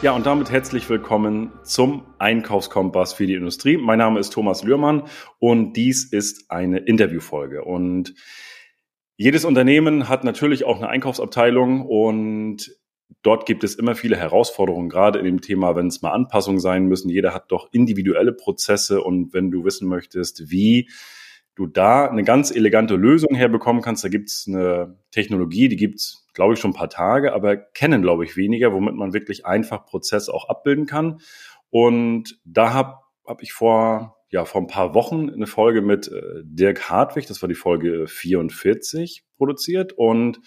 Ja, und damit herzlich willkommen zum Einkaufskompass für die Industrie. Mein Name ist Thomas Lührmann und dies ist eine Interviewfolge. Und jedes Unternehmen hat natürlich auch eine Einkaufsabteilung und dort gibt es immer viele Herausforderungen, gerade in dem Thema, wenn es mal Anpassungen sein müssen. Jeder hat doch individuelle Prozesse und wenn du wissen möchtest, wie du da eine ganz elegante Lösung herbekommen kannst, da gibt es eine Technologie, die gibt es, glaube ich, schon ein paar Tage, aber kennen, glaube ich, weniger, womit man wirklich einfach Prozesse auch abbilden kann. Und da habe hab ich vor ja, vor ein paar Wochen eine Folge mit äh, Dirk Hartwig, das war die Folge 44, produziert. Und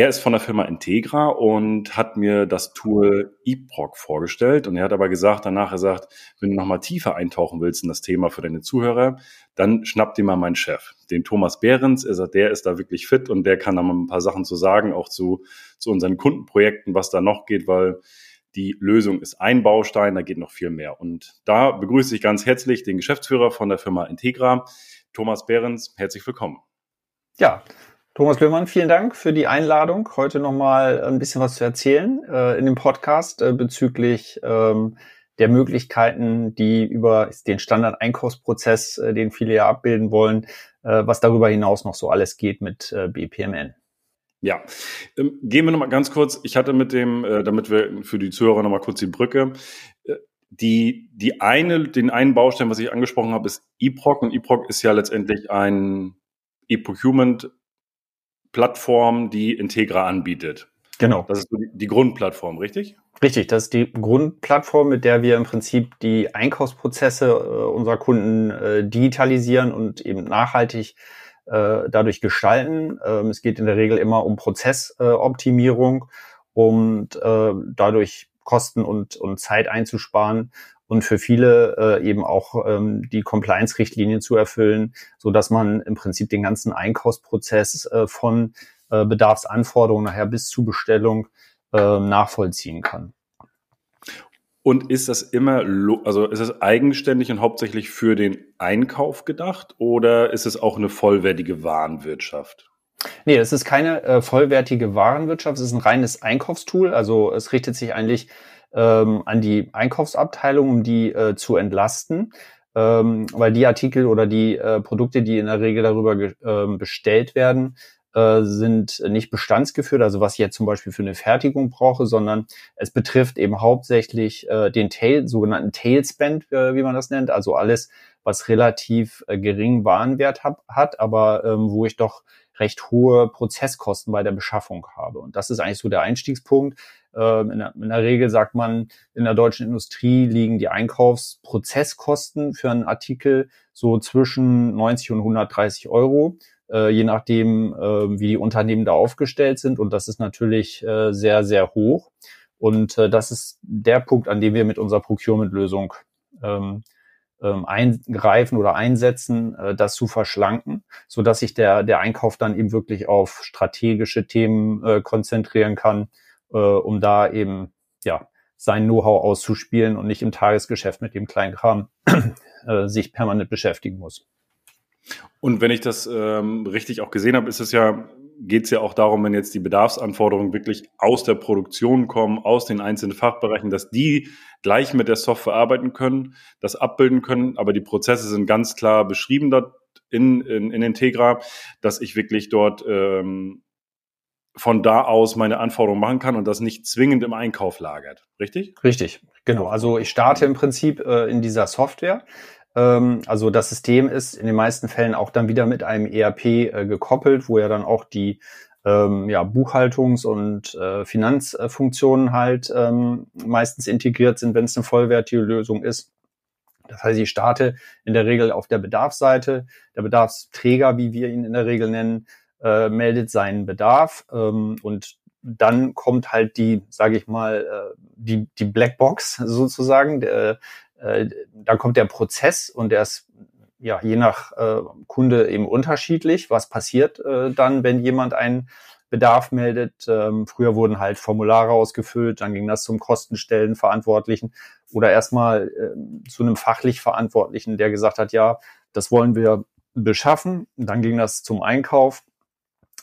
er ist von der Firma Integra und hat mir das Tool eProc vorgestellt. Und er hat aber gesagt, danach er sagt, wenn du nochmal tiefer eintauchen willst in das Thema für deine Zuhörer, dann schnapp dir mal meinen Chef, den Thomas Behrens. Er sagt, der ist da wirklich fit und der kann da mal ein paar Sachen zu sagen, auch zu, zu unseren Kundenprojekten, was da noch geht, weil die Lösung ist ein Baustein, da geht noch viel mehr. Und da begrüße ich ganz herzlich den Geschäftsführer von der Firma Integra, Thomas Behrens. Herzlich willkommen. Ja, Thomas Löhmann, vielen Dank für die Einladung, heute nochmal ein bisschen was zu erzählen äh, in dem Podcast äh, bezüglich ähm, der Möglichkeiten, die über den Standard-Einkaufsprozess, äh, den viele ja abbilden wollen, äh, was darüber hinaus noch so alles geht mit äh, BPMN. Ja, ähm, gehen wir nochmal ganz kurz. Ich hatte mit dem, äh, damit wir für die Zuhörer nochmal kurz die Brücke, die, die eine, den einen Baustein, was ich angesprochen habe, ist eProc und eProc ist ja letztendlich ein E-Procurement Plattform, die Integra anbietet. Genau. Das ist die, Grundplattform, richtig? Richtig, das ist die Grundplattform, mit der wir im Prinzip die Einkaufsprozesse äh, unserer Kunden äh, digitalisieren und eben nachhaltig äh, dadurch gestalten. Ähm, es geht in der Regel immer um Prozessoptimierung und dadurch Kosten und, und Zeit einzusparen und für viele äh, eben auch ähm, die Compliance-Richtlinien zu erfüllen, so dass man im Prinzip den ganzen Einkaufsprozess äh, von äh, Bedarfsanforderungen nachher bis zu Bestellung äh, nachvollziehen kann. Und ist das immer, also ist es eigenständig und hauptsächlich für den Einkauf gedacht oder ist es auch eine vollwertige Warenwirtschaft? Nee, es ist keine äh, vollwertige Warenwirtschaft, es ist ein reines Einkaufstool. Also es richtet sich eigentlich ähm, an die Einkaufsabteilung, um die äh, zu entlasten. Ähm, weil die Artikel oder die äh, Produkte, die in der Regel darüber äh, bestellt werden, äh, sind nicht bestandsgeführt, also was ich jetzt zum Beispiel für eine Fertigung brauche, sondern es betrifft eben hauptsächlich äh, den Tail, sogenannten Tailspend, äh, wie man das nennt, also alles, was relativ äh, geringen Warenwert hab, hat, aber ähm, wo ich doch recht hohe Prozesskosten bei der Beschaffung habe. Und das ist eigentlich so der Einstiegspunkt. Ähm, in, der, in der Regel sagt man, in der deutschen Industrie liegen die Einkaufsprozesskosten für einen Artikel so zwischen 90 und 130 Euro äh, je nachdem, äh, wie die Unternehmen da aufgestellt sind. Und das ist natürlich äh, sehr, sehr hoch. Und äh, das ist der Punkt, an dem wir mit unserer Procurement-Lösung ähm, ähm, eingreifen oder einsetzen, das zu verschlanken, so dass sich der, der Einkauf dann eben wirklich auf strategische Themen konzentrieren kann, äh, um da eben ja sein Know-how auszuspielen und nicht im Tagesgeschäft mit dem Kleinkram äh, sich permanent beschäftigen muss. Und wenn ich das ähm, richtig auch gesehen habe, ist es ja, geht es ja auch darum, wenn jetzt die Bedarfsanforderungen wirklich aus der Produktion kommen, aus den einzelnen Fachbereichen, dass die gleich mit der Software arbeiten können, das abbilden können, aber die Prozesse sind ganz klar beschrieben dort in, in, in Integra, dass ich wirklich dort ähm, von da aus meine Anforderungen machen kann und das nicht zwingend im Einkauf lagert. Richtig? Richtig, genau. Also ich starte im Prinzip äh, in dieser Software. Ähm, also das System ist in den meisten Fällen auch dann wieder mit einem ERP äh, gekoppelt, wo ja dann auch die ähm, ja, Buchhaltungs- und äh, Finanzfunktionen halt ähm, meistens integriert sind, wenn es eine vollwertige Lösung ist. Das heißt, ich starte in der Regel auf der Bedarfsseite. Der Bedarfsträger, wie wir ihn in der Regel nennen, äh, meldet seinen Bedarf ähm, und dann kommt halt die, sage ich mal, äh, die, die Blackbox sozusagen. Der, äh, dann kommt der Prozess und der ist ja je nach äh, Kunde eben unterschiedlich. Was passiert äh, dann, wenn jemand einen Bedarf meldet? Ähm, früher wurden halt Formulare ausgefüllt, dann ging das zum Kostenstellenverantwortlichen oder erstmal äh, zu einem fachlich Verantwortlichen, der gesagt hat, ja, das wollen wir beschaffen. Dann ging das zum Einkauf.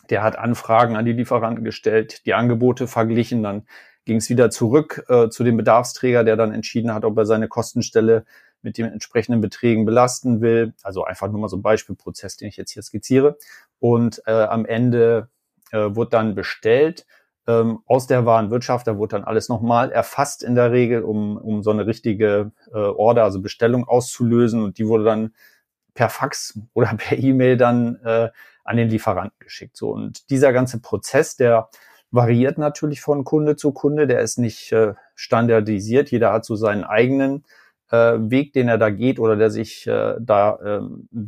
Der hat Anfragen an die Lieferanten gestellt, die Angebote verglichen, dann ging es wieder zurück äh, zu dem Bedarfsträger, der dann entschieden hat, ob er seine Kostenstelle mit den entsprechenden Beträgen belasten will. Also einfach nur mal so ein Beispielprozess, den ich jetzt hier skizziere. Und äh, am Ende äh, wurde dann bestellt ähm, aus der Warenwirtschaft. Da wurde dann alles nochmal erfasst in der Regel, um, um so eine richtige äh, Order, also Bestellung auszulösen. Und die wurde dann per Fax oder per E-Mail dann äh, an den Lieferanten geschickt. So und dieser ganze Prozess, der variiert natürlich von Kunde zu Kunde. Der ist nicht äh, standardisiert. Jeder hat so seinen eigenen äh, Weg, den er da geht oder der sich äh, da äh,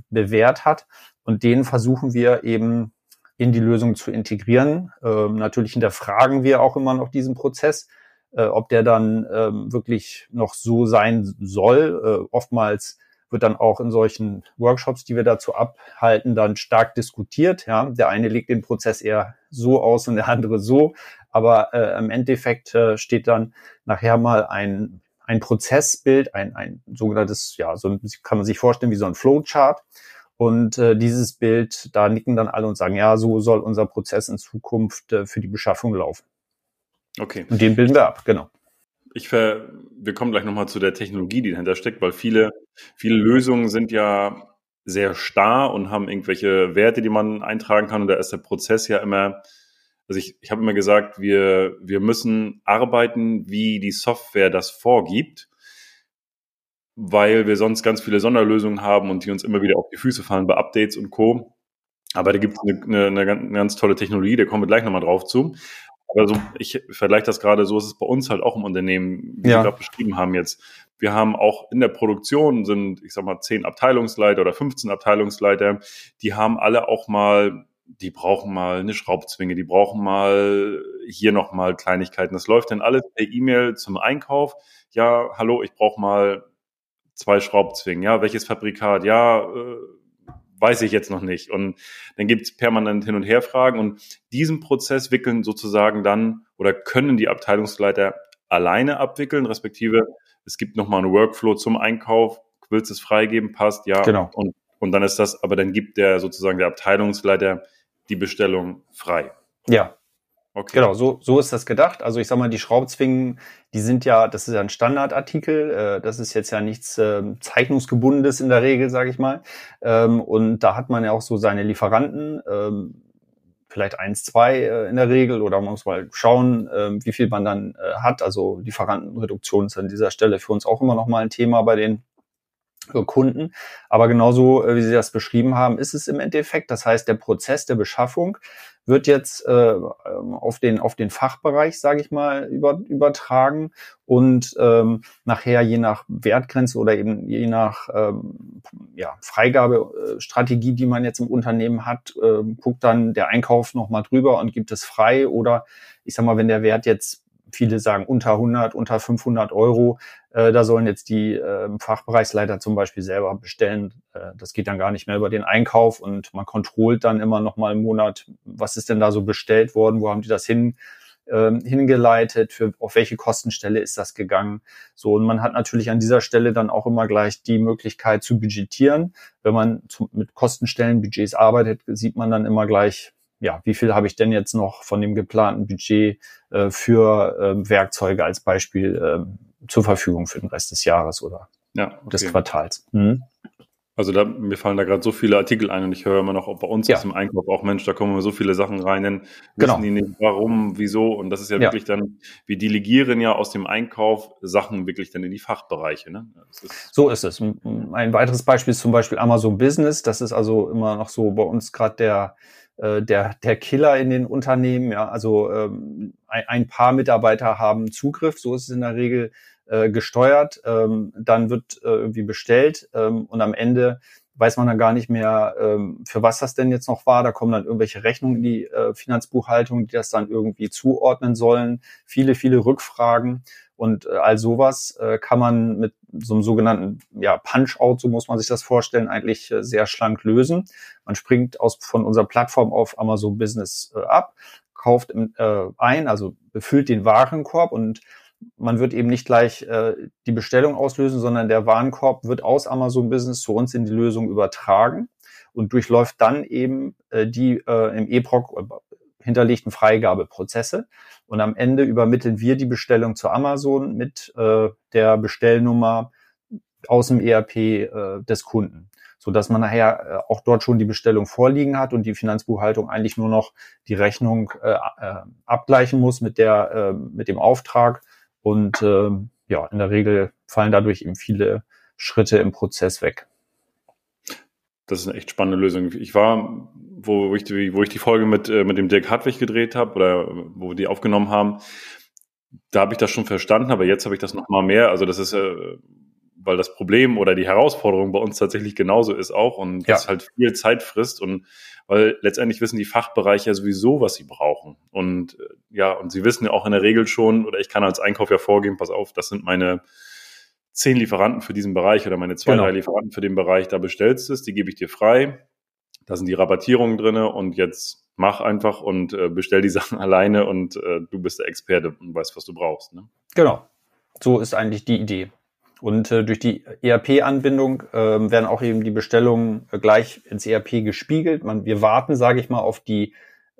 bewährt hat. Und den versuchen wir eben in die Lösung zu integrieren. Ähm, natürlich hinterfragen wir auch immer noch diesen Prozess, äh, ob der dann ähm, wirklich noch so sein soll. Äh, oftmals wird dann auch in solchen Workshops, die wir dazu abhalten, dann stark diskutiert. Ja, der eine legt den Prozess eher so aus und der andere so, aber äh, im Endeffekt äh, steht dann nachher mal ein ein Prozessbild, ein ein sogenanntes, ja, so kann man sich vorstellen wie so ein Flowchart. Und äh, dieses Bild, da nicken dann alle und sagen, ja, so soll unser Prozess in Zukunft äh, für die Beschaffung laufen. Okay. Und den bilden wir ab, genau. Ich ver, wir kommen gleich nochmal zu der Technologie, die dahinter steckt, weil viele, viele Lösungen sind ja sehr starr und haben irgendwelche Werte, die man eintragen kann. Und da ist der Prozess ja immer, also ich, ich habe immer gesagt, wir, wir müssen arbeiten, wie die Software das vorgibt, weil wir sonst ganz viele Sonderlösungen haben und die uns immer wieder auf die Füße fallen bei Updates und Co. Aber da gibt es eine, eine, eine, ganz tolle Technologie, da kommen wir gleich nochmal drauf zu. Aber so, ich vergleiche das gerade so, ist es bei uns halt auch im Unternehmen, wie ja. wir gerade beschrieben haben jetzt. Wir haben auch in der Produktion sind, ich sag mal, zehn Abteilungsleiter oder 15 Abteilungsleiter, die haben alle auch mal, die brauchen mal eine Schraubzwinge, die brauchen mal hier nochmal Kleinigkeiten. Das läuft dann alles per E-Mail zum Einkauf. Ja, hallo, ich brauche mal zwei Schraubzwingen. Ja, welches Fabrikat? Ja, äh, weiß ich jetzt noch nicht. Und dann gibt es permanent Hin- und Herfragen und diesen Prozess wickeln sozusagen dann oder können die Abteilungsleiter alleine abwickeln, respektive es gibt nochmal einen Workflow zum Einkauf, willst es freigeben, passt, ja. Genau. Und, und dann ist das, aber dann gibt der sozusagen der Abteilungsleiter die Bestellung frei. Ja, Okay. Genau, so, so ist das gedacht. Also ich sag mal, die Schraubzwingen, die sind ja, das ist ja ein Standardartikel, äh, das ist jetzt ja nichts äh, Zeichnungsgebundenes in der Regel, sage ich mal. Ähm, und da hat man ja auch so seine Lieferanten, ähm, vielleicht eins, zwei äh, in der Regel, oder man muss mal schauen, äh, wie viel man dann äh, hat. Also Lieferantenreduktion ist an dieser Stelle für uns auch immer noch mal ein Thema bei den Kunden. Aber genauso, äh, wie Sie das beschrieben haben, ist es im Endeffekt. Das heißt, der Prozess der Beschaffung wird jetzt äh, ähm, auf den auf den Fachbereich, sage ich mal, über, übertragen und ähm, nachher je nach Wertgrenze oder eben je nach ähm, ja, Freigabestrategie, die man jetzt im Unternehmen hat, äh, guckt dann der Einkauf noch mal drüber und gibt es frei oder ich sag mal, wenn der Wert jetzt viele sagen unter 100, unter 500 Euro. Äh, da sollen jetzt die äh, Fachbereichsleiter zum Beispiel selber bestellen. Äh, das geht dann gar nicht mehr über den Einkauf und man kontrollt dann immer noch mal im Monat, was ist denn da so bestellt worden, wo haben die das hin äh, hingeleitet, für auf welche Kostenstelle ist das gegangen. So und man hat natürlich an dieser Stelle dann auch immer gleich die Möglichkeit zu budgetieren. Wenn man zu, mit Kostenstellenbudgets arbeitet, sieht man dann immer gleich, ja, wie viel habe ich denn jetzt noch von dem geplanten Budget äh, für äh, Werkzeuge als Beispiel äh, zur Verfügung für den Rest des Jahres oder ja, okay. des Quartals. Mhm. Also da, mir fallen da gerade so viele Artikel ein und ich höre immer noch, ob bei uns ja. ist im Einkauf auch, Mensch, da kommen wir so viele Sachen rein, wissen genau. die nicht, warum, wieso und das ist ja, ja, wirklich dann, wir delegieren ja aus dem Einkauf Sachen wirklich dann in die Fachbereiche. Ne? Ist so ist es. Ein weiteres Beispiel ist zum Beispiel Amazon Business, das ist also immer noch so bei uns gerade der äh, der, der Killer in den Unternehmen. Ja, also ähm, ein, ein paar Mitarbeiter haben Zugriff, so ist es in der Regel äh, gesteuert. Ähm, dann wird äh, irgendwie bestellt ähm, und am Ende weiß man dann gar nicht mehr, ähm, für was das denn jetzt noch war. Da kommen dann irgendwelche Rechnungen in die äh, Finanzbuchhaltung, die das dann irgendwie zuordnen sollen. Viele, viele Rückfragen. Und äh, all sowas äh, kann man mit so einem sogenannten ja, Punch-Out, so muss man sich das vorstellen, eigentlich äh, sehr schlank lösen. Man springt aus, von unserer Plattform auf Amazon Business äh, ab, kauft äh, ein, also befüllt den Warenkorb und man wird eben nicht gleich äh, die Bestellung auslösen, sondern der Warenkorb wird aus Amazon Business zu uns in die Lösung übertragen und durchläuft dann eben äh, die äh, im EPROC hinterlegten Freigabeprozesse. Und am Ende übermitteln wir die Bestellung zu Amazon mit äh, der Bestellnummer aus dem ERP äh, des Kunden so dass man nachher äh, auch dort schon die Bestellung vorliegen hat und die Finanzbuchhaltung eigentlich nur noch die Rechnung äh, äh, abgleichen muss mit der äh, mit dem Auftrag und äh, ja in der Regel fallen dadurch eben viele Schritte im Prozess weg. Das ist eine echt spannende Lösung. Ich war, wo, wo, ich, die, wo ich die Folge mit, äh, mit dem Dirk Hartwig gedreht habe oder wo wir die aufgenommen haben, da habe ich das schon verstanden, aber jetzt habe ich das noch mal mehr. Also das ist äh, weil das Problem oder die Herausforderung bei uns tatsächlich genauso ist auch und ja. das halt viel Zeit frisst und weil letztendlich wissen die Fachbereiche ja sowieso, was sie brauchen. Und äh, ja, und sie wissen ja auch in der Regel schon, oder ich kann als Einkauf ja vorgeben, pass auf, das sind meine zehn Lieferanten für diesen Bereich oder meine zwei, genau. drei Lieferanten für den Bereich, da bestellst du es, die gebe ich dir frei. Da sind die Rabattierungen drinne und jetzt mach einfach und äh, bestell die Sachen alleine und äh, du bist der Experte und weißt, was du brauchst. Ne? Genau. So ist eigentlich die Idee. Und äh, durch die ERP-Anbindung äh, werden auch eben die Bestellungen äh, gleich ins ERP gespiegelt. Man, wir warten, sage ich mal, auf die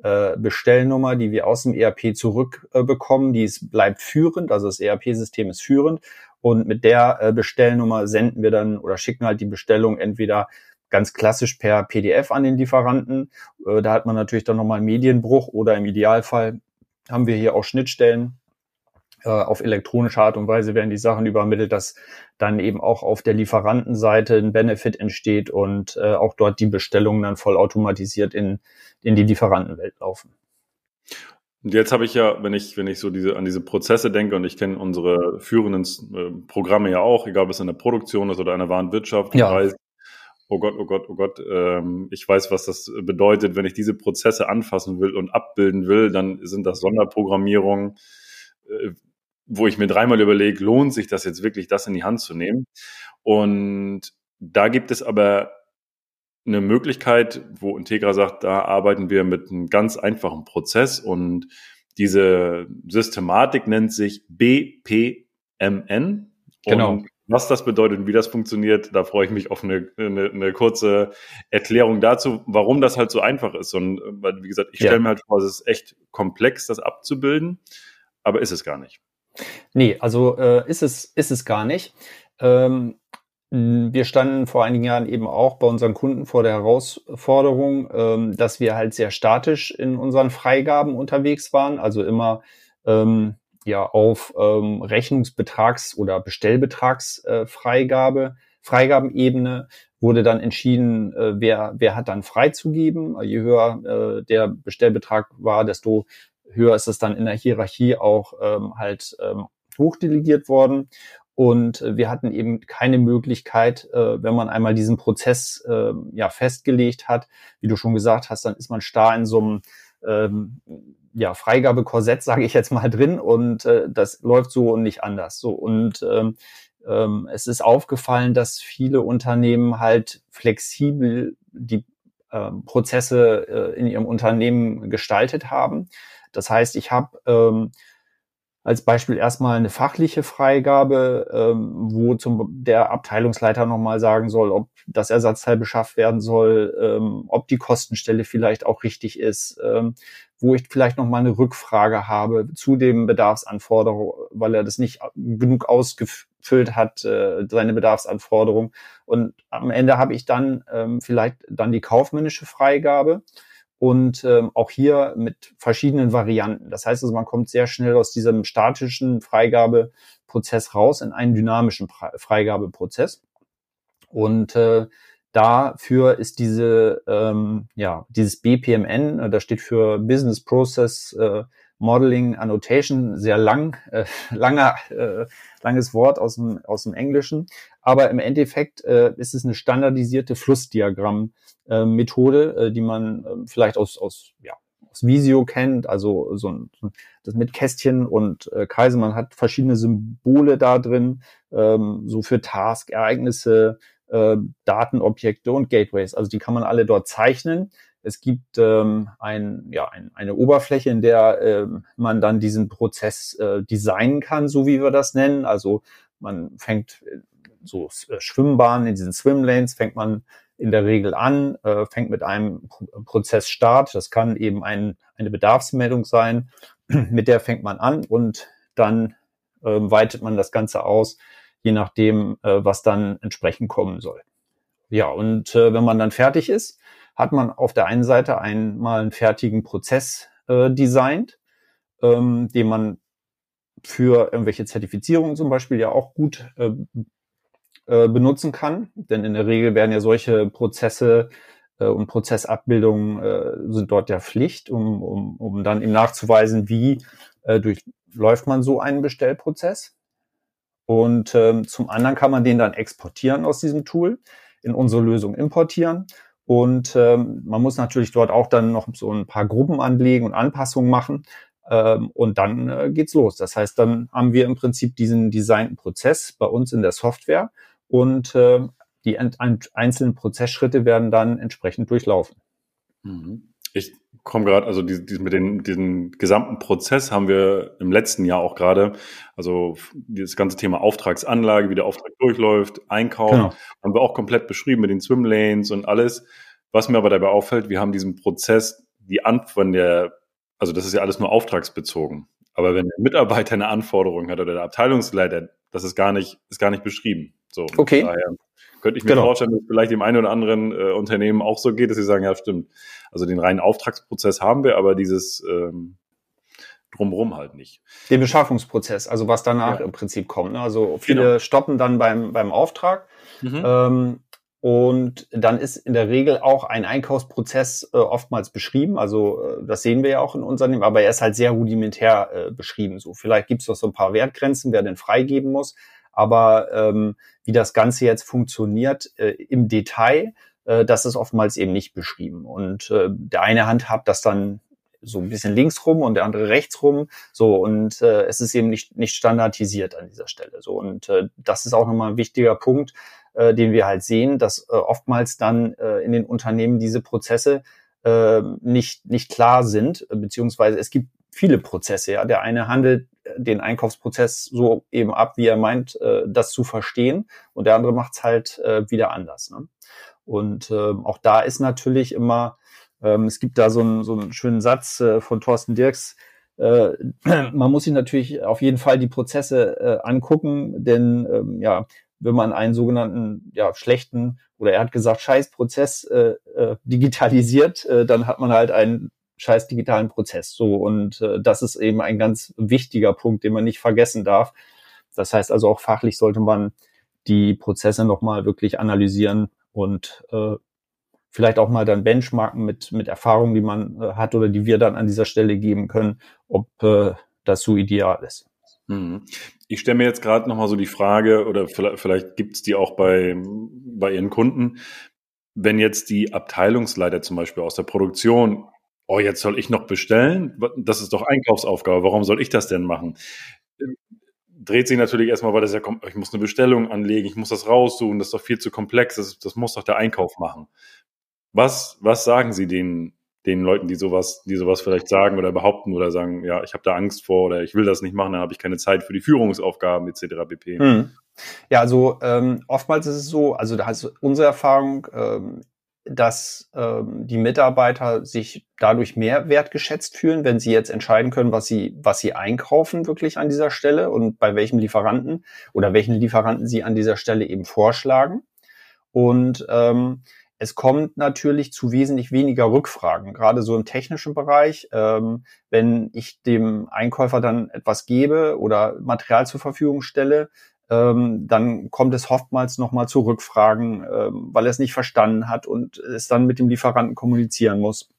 äh, Bestellnummer, die wir aus dem ERP zurückbekommen. Äh, die ist, bleibt führend, also das ERP-System ist führend. Und mit der äh, Bestellnummer senden wir dann oder schicken halt die Bestellung entweder ganz klassisch per PDF an den Lieferanten. Äh, da hat man natürlich dann nochmal einen Medienbruch oder im Idealfall haben wir hier auch Schnittstellen äh, auf elektronische Art und Weise werden die Sachen übermittelt, dass dann eben auch auf der Lieferantenseite ein Benefit entsteht und auch dort die Bestellungen dann vollautomatisiert in, in die Lieferantenwelt laufen. Und jetzt habe ich ja, wenn ich, wenn ich so diese, an diese Prozesse denke und ich kenne unsere führenden äh, Programme ja auch, egal ob es in der Produktion ist oder in der Warenwirtschaft, ja. weiß, oh Gott, oh Gott, oh Gott, ähm, ich weiß, was das bedeutet, wenn ich diese Prozesse anfassen will und abbilden will, dann sind das Sonderprogrammierungen, äh, wo ich mir dreimal überlege, lohnt sich das jetzt wirklich, das in die Hand zu nehmen? Und da gibt es aber eine Möglichkeit, wo Integra sagt, da arbeiten wir mit einem ganz einfachen Prozess und diese Systematik nennt sich BPMN. Genau. Und was das bedeutet und wie das funktioniert, da freue ich mich auf eine, eine, eine kurze Erklärung dazu, warum das halt so einfach ist. Und wie gesagt, ich stelle ja. mir halt vor, es ist echt komplex, das abzubilden, aber ist es gar nicht. Nee, also äh, ist, es, ist es gar nicht. Ähm, wir standen vor einigen Jahren eben auch bei unseren Kunden vor der Herausforderung, ähm, dass wir halt sehr statisch in unseren Freigaben unterwegs waren, also immer ähm, ja auf ähm, Rechnungsbetrags- oder Bestellbetragsfreigabe, Freigabenebene wurde dann entschieden, äh, wer, wer hat dann freizugeben. Je höher äh, der Bestellbetrag war, desto höher ist es dann in der Hierarchie auch halt hochdelegiert worden. Und äh, wir hatten eben keine Möglichkeit, äh, wenn man einmal diesen Prozess äh, ja festgelegt hat, wie du schon gesagt hast, dann ist man starr in so einem ähm, ja, Freigabekorsett, sage ich jetzt mal, drin und äh, das läuft so und nicht anders. So und ähm, ähm, es ist aufgefallen, dass viele Unternehmen halt flexibel die äh, Prozesse äh, in ihrem Unternehmen gestaltet haben. Das heißt, ich habe ähm, als Beispiel erstmal eine fachliche Freigabe, ähm, wo zum, der Abteilungsleiter nochmal sagen soll, ob das Ersatzteil beschafft werden soll, ähm, ob die Kostenstelle vielleicht auch richtig ist, ähm, wo ich vielleicht nochmal eine Rückfrage habe zu dem Bedarfsanforderung, weil er das nicht genug ausgefüllt hat, äh, seine Bedarfsanforderung. Und am Ende habe ich dann ähm, vielleicht dann die kaufmännische Freigabe und ähm, auch hier mit verschiedenen Varianten. Das heißt also, man kommt sehr schnell aus diesem statischen Freigabeprozess raus in einen dynamischen Freigabeprozess. Und äh, dafür ist diese, ähm, ja, dieses BPMN, äh, das steht für Business Process äh, Modeling Annotation, sehr lang, äh, langer, äh, langes Wort aus dem, aus dem Englischen. Aber im Endeffekt äh, ist es eine standardisierte Flussdiagramm-Methode, äh, die man äh, vielleicht aus, aus, ja, aus Visio kennt, also so ein, das mit Kästchen und äh, Kreise. Man hat verschiedene Symbole da drin, ähm, so für Task, Ereignisse, äh, Datenobjekte und Gateways. Also die kann man alle dort zeichnen. Es gibt ähm, ein, ja, ein, eine Oberfläche, in der ähm, man dann diesen Prozess äh, designen kann, so wie wir das nennen. Also man fängt äh, so äh, Schwimmbahnen in diesen Swimlanes, fängt man in der Regel an, äh, fängt mit einem Prozessstart. Das kann eben ein, eine Bedarfsmeldung sein, mit der fängt man an und dann äh, weitet man das Ganze aus, je nachdem, äh, was dann entsprechend kommen soll. Ja, und äh, wenn man dann fertig ist, hat man auf der einen Seite einmal einen fertigen Prozess äh, designt, ähm, den man für irgendwelche Zertifizierungen zum Beispiel ja auch gut äh, äh, benutzen kann. Denn in der Regel werden ja solche Prozesse äh, und Prozessabbildungen äh, sind dort der Pflicht, um, um, um dann eben nachzuweisen, wie äh, durchläuft man so einen Bestellprozess. Und ähm, zum anderen kann man den dann exportieren aus diesem Tool, in unsere Lösung importieren. Und ähm, man muss natürlich dort auch dann noch so ein paar Gruppen anlegen und Anpassungen machen. Ähm, und dann äh, geht's los. Das heißt, dann haben wir im Prinzip diesen designten Prozess bei uns in der Software und äh, die einzelnen Prozessschritte werden dann entsprechend durchlaufen. Mhm. Ich komme gerade, also die, die, mit den, diesen gesamten Prozess haben wir im letzten Jahr auch gerade, also dieses ganze Thema Auftragsanlage, wie der Auftrag durchläuft, Einkauf, genau. haben wir auch komplett beschrieben mit den Swimlanes und alles. Was mir aber dabei auffällt, wir haben diesen Prozess, die Antwort der, also das ist ja alles nur auftragsbezogen. Aber wenn der Mitarbeiter eine Anforderung hat oder der Abteilungsleiter, das ist gar nicht, ist gar nicht beschrieben. So, okay. Daher könnte ich mir genau. vorstellen, dass es vielleicht dem einen oder anderen äh, Unternehmen auch so geht, dass sie sagen, ja, stimmt. Also den reinen Auftragsprozess haben wir, aber dieses ähm, drumherum halt nicht. Den Beschaffungsprozess, also was danach ja. im Prinzip kommt. Ne? Also viele genau. stoppen dann beim, beim Auftrag. Mhm. Ähm, und dann ist in der Regel auch ein Einkaufsprozess äh, oftmals beschrieben. Also äh, das sehen wir ja auch in Unternehmen, aber er ist halt sehr rudimentär äh, beschrieben. So vielleicht gibt es noch so ein paar Wertgrenzen, wer denn freigeben muss. Aber ähm, wie das Ganze jetzt funktioniert äh, im Detail, äh, das ist oftmals eben nicht beschrieben. Und äh, der eine Hand hat das dann so ein bisschen links rum und der andere rechts rum. So und äh, es ist eben nicht nicht standardisiert an dieser Stelle. So und äh, das ist auch nochmal ein wichtiger Punkt, äh, den wir halt sehen, dass äh, oftmals dann äh, in den Unternehmen diese Prozesse äh, nicht nicht klar sind, beziehungsweise es gibt viele Prozesse. Ja, der eine handelt den Einkaufsprozess so eben ab, wie er meint, äh, das zu verstehen, und der andere macht es halt äh, wieder anders. Ne? Und ähm, auch da ist natürlich immer, ähm, es gibt da so einen, so einen schönen Satz äh, von Thorsten Dirks, äh, man muss sich natürlich auf jeden Fall die Prozesse äh, angucken, denn ähm, ja, wenn man einen sogenannten ja, schlechten oder er hat gesagt Scheißprozess äh, äh, digitalisiert, äh, dann hat man halt einen scheiß digitalen Prozess. So und äh, das ist eben ein ganz wichtiger Punkt, den man nicht vergessen darf. Das heißt also auch fachlich sollte man die Prozesse nochmal wirklich analysieren und äh, vielleicht auch mal dann benchmarken mit, mit Erfahrungen, die man äh, hat oder die wir dann an dieser Stelle geben können, ob äh, das so ideal ist. Mhm. Ich stelle mir jetzt gerade nochmal so die Frage, oder vielleicht, vielleicht gibt es die auch bei, bei Ihren Kunden, wenn jetzt die Abteilungsleiter zum Beispiel aus der Produktion oh, jetzt soll ich noch bestellen? Das ist doch Einkaufsaufgabe. Warum soll ich das denn machen? Dreht sich natürlich erstmal, weil das ja kommt, ich muss eine Bestellung anlegen, ich muss das raussuchen, das ist doch viel zu komplex, das, das muss doch der Einkauf machen. Was, was sagen Sie den, den Leuten, die sowas, die sowas vielleicht sagen oder behaupten oder sagen, ja, ich habe da Angst vor oder ich will das nicht machen, dann habe ich keine Zeit für die Führungsaufgaben etc. pp. Hm. Ja, also ähm, oftmals ist es so, also da ist unsere Erfahrung, ähm, dass ähm, die Mitarbeiter sich dadurch mehr wertgeschätzt fühlen, wenn sie jetzt entscheiden können, was sie, was sie einkaufen wirklich an dieser Stelle und bei welchem Lieferanten oder welchen Lieferanten sie an dieser Stelle eben vorschlagen. Und ähm, es kommt natürlich zu wesentlich weniger Rückfragen, gerade so im technischen Bereich. Ähm, wenn ich dem Einkäufer dann etwas gebe oder Material zur Verfügung stelle, ähm, dann kommt es oftmals nochmal zu Rückfragen, ähm, weil er es nicht verstanden hat und es dann mit dem Lieferanten kommunizieren muss.